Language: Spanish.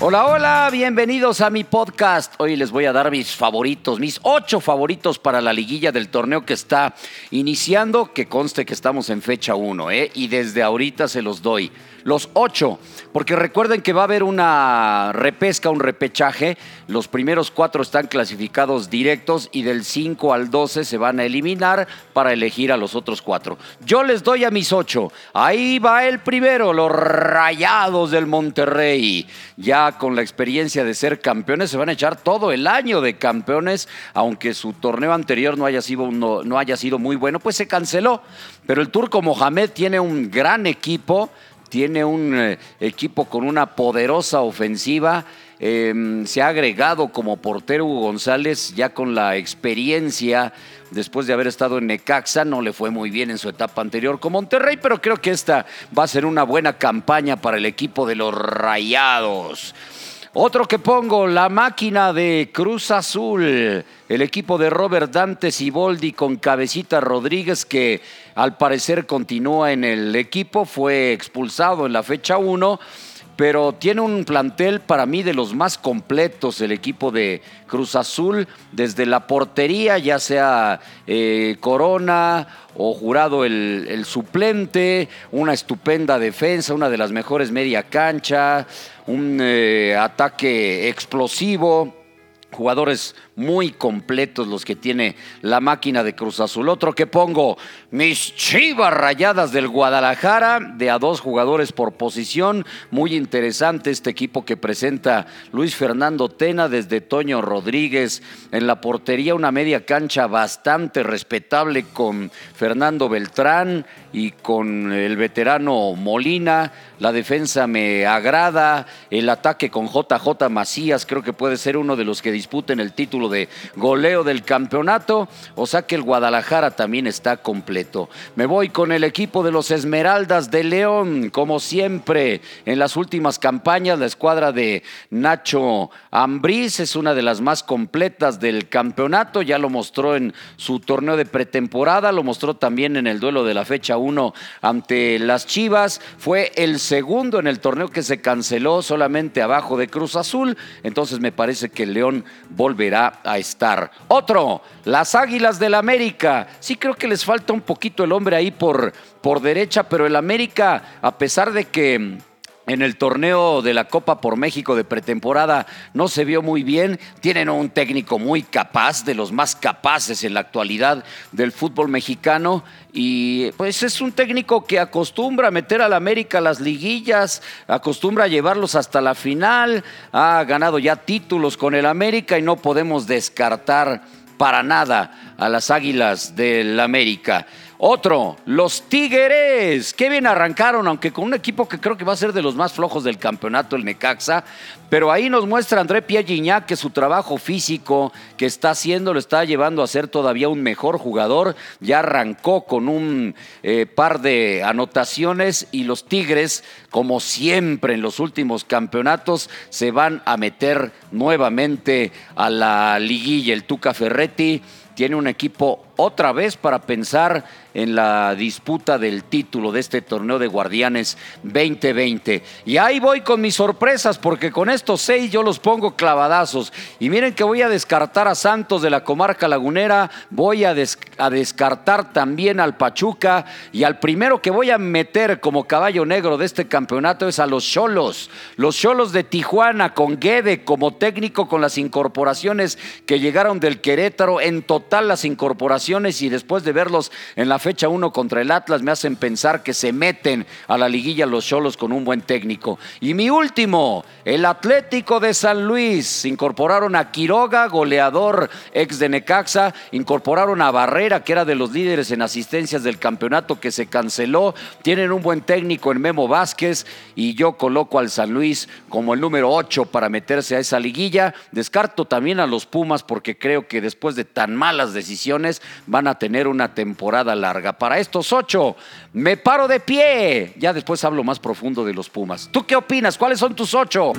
Hola, hola, bienvenidos a mi podcast. Hoy les voy a dar mis favoritos, mis ocho favoritos para la liguilla del torneo que está iniciando, que conste que estamos en fecha 1, ¿eh? Y desde ahorita se los doy. Los ocho, porque recuerden que va a haber una repesca, un repechaje. Los primeros cuatro están clasificados directos y del 5 al 12 se van a eliminar para elegir a los otros cuatro. Yo les doy a mis ocho. Ahí va el primero, los Rayados del Monterrey. Ya con la experiencia de ser campeones, se van a echar todo el año de campeones, aunque su torneo anterior no haya sido, no, no haya sido muy bueno, pues se canceló. Pero el turco Mohamed tiene un gran equipo tiene un eh, equipo con una poderosa ofensiva. Em, se ha agregado como portero Hugo González ya con la experiencia después de haber estado en Necaxa. No le fue muy bien en su etapa anterior con Monterrey, pero creo que esta va a ser una buena campaña para el equipo de los Rayados. Otro que pongo, la máquina de Cruz Azul, el equipo de Robert Dante Siboldi con Cabecita Rodríguez, que al parecer continúa en el equipo, fue expulsado en la fecha 1 pero tiene un plantel para mí de los más completos el equipo de Cruz Azul, desde la portería, ya sea eh, Corona o jurado el, suplente, una estupenda defensa, una de las mejores media cancha, un eh, ataque explosivo Jugadores muy completos los que tiene la máquina de Cruz Azul. Otro que pongo, mis chivas rayadas del Guadalajara, de a dos jugadores por posición. Muy interesante este equipo que presenta Luis Fernando Tena desde Toño Rodríguez. En la portería una media cancha bastante respetable con Fernando Beltrán y con el veterano Molina. La defensa me agrada. El ataque con JJ Macías creo que puede ser uno de los que disputen el título de goleo del campeonato. O sea que el Guadalajara también está completo. Me voy con el equipo de los Esmeraldas de León. Como siempre, en las últimas campañas, la escuadra de Nacho Ambriz es una de las más completas del campeonato. Ya lo mostró en su torneo de pretemporada. Lo mostró también en el duelo de la fecha 1 ante las Chivas. Fue el segundo en el torneo que se canceló solamente abajo de Cruz Azul. Entonces me parece que el León volverá a estar. Otro, las Águilas del América. Sí creo que les falta un poquito el hombre ahí por, por derecha, pero el América, a pesar de que en el torneo de la Copa por México de pretemporada no se vio muy bien. Tienen un técnico muy capaz, de los más capaces en la actualidad del fútbol mexicano. Y pues es un técnico que acostumbra a meter al América las liguillas, acostumbra a llevarlos hasta la final. Ha ganado ya títulos con el América y no podemos descartar para nada a las Águilas del América. Otro, los Tigres. Qué bien arrancaron, aunque con un equipo que creo que va a ser de los más flojos del campeonato, el Necaxa. Pero ahí nos muestra André Pierre que su trabajo físico que está haciendo lo está llevando a ser todavía un mejor jugador. Ya arrancó con un eh, par de anotaciones y los Tigres, como siempre en los últimos campeonatos, se van a meter nuevamente a la liguilla. El Tuca Ferretti tiene un equipo otra vez para pensar en la disputa del título de este torneo de Guardianes 2020. Y ahí voy con mis sorpresas, porque con estos seis yo los pongo clavadazos. Y miren que voy a descartar a Santos de la comarca lagunera, voy a, a descartar también al Pachuca y al primero que voy a meter como caballo negro de este campeonato es a los Cholos. Los Cholos de Tijuana con Guede como técnico con las incorporaciones que llegaron del Querétaro, en total las incorporaciones y después de verlos en la fecha 1 contra el Atlas me hacen pensar que se meten a la liguilla los Cholos con un buen técnico. Y mi último, el Atlético de San Luis. Incorporaron a Quiroga, goleador ex de Necaxa. Incorporaron a Barrera, que era de los líderes en asistencias del campeonato que se canceló. Tienen un buen técnico en Memo Vázquez y yo coloco al San Luis como el número 8 para meterse a esa liguilla. Descarto también a los Pumas porque creo que después de tan malas decisiones van a tener una temporada larga. Para estos ocho, me paro de pie. Ya después hablo más profundo de los Pumas. ¿Tú qué opinas? ¿Cuáles son tus ocho?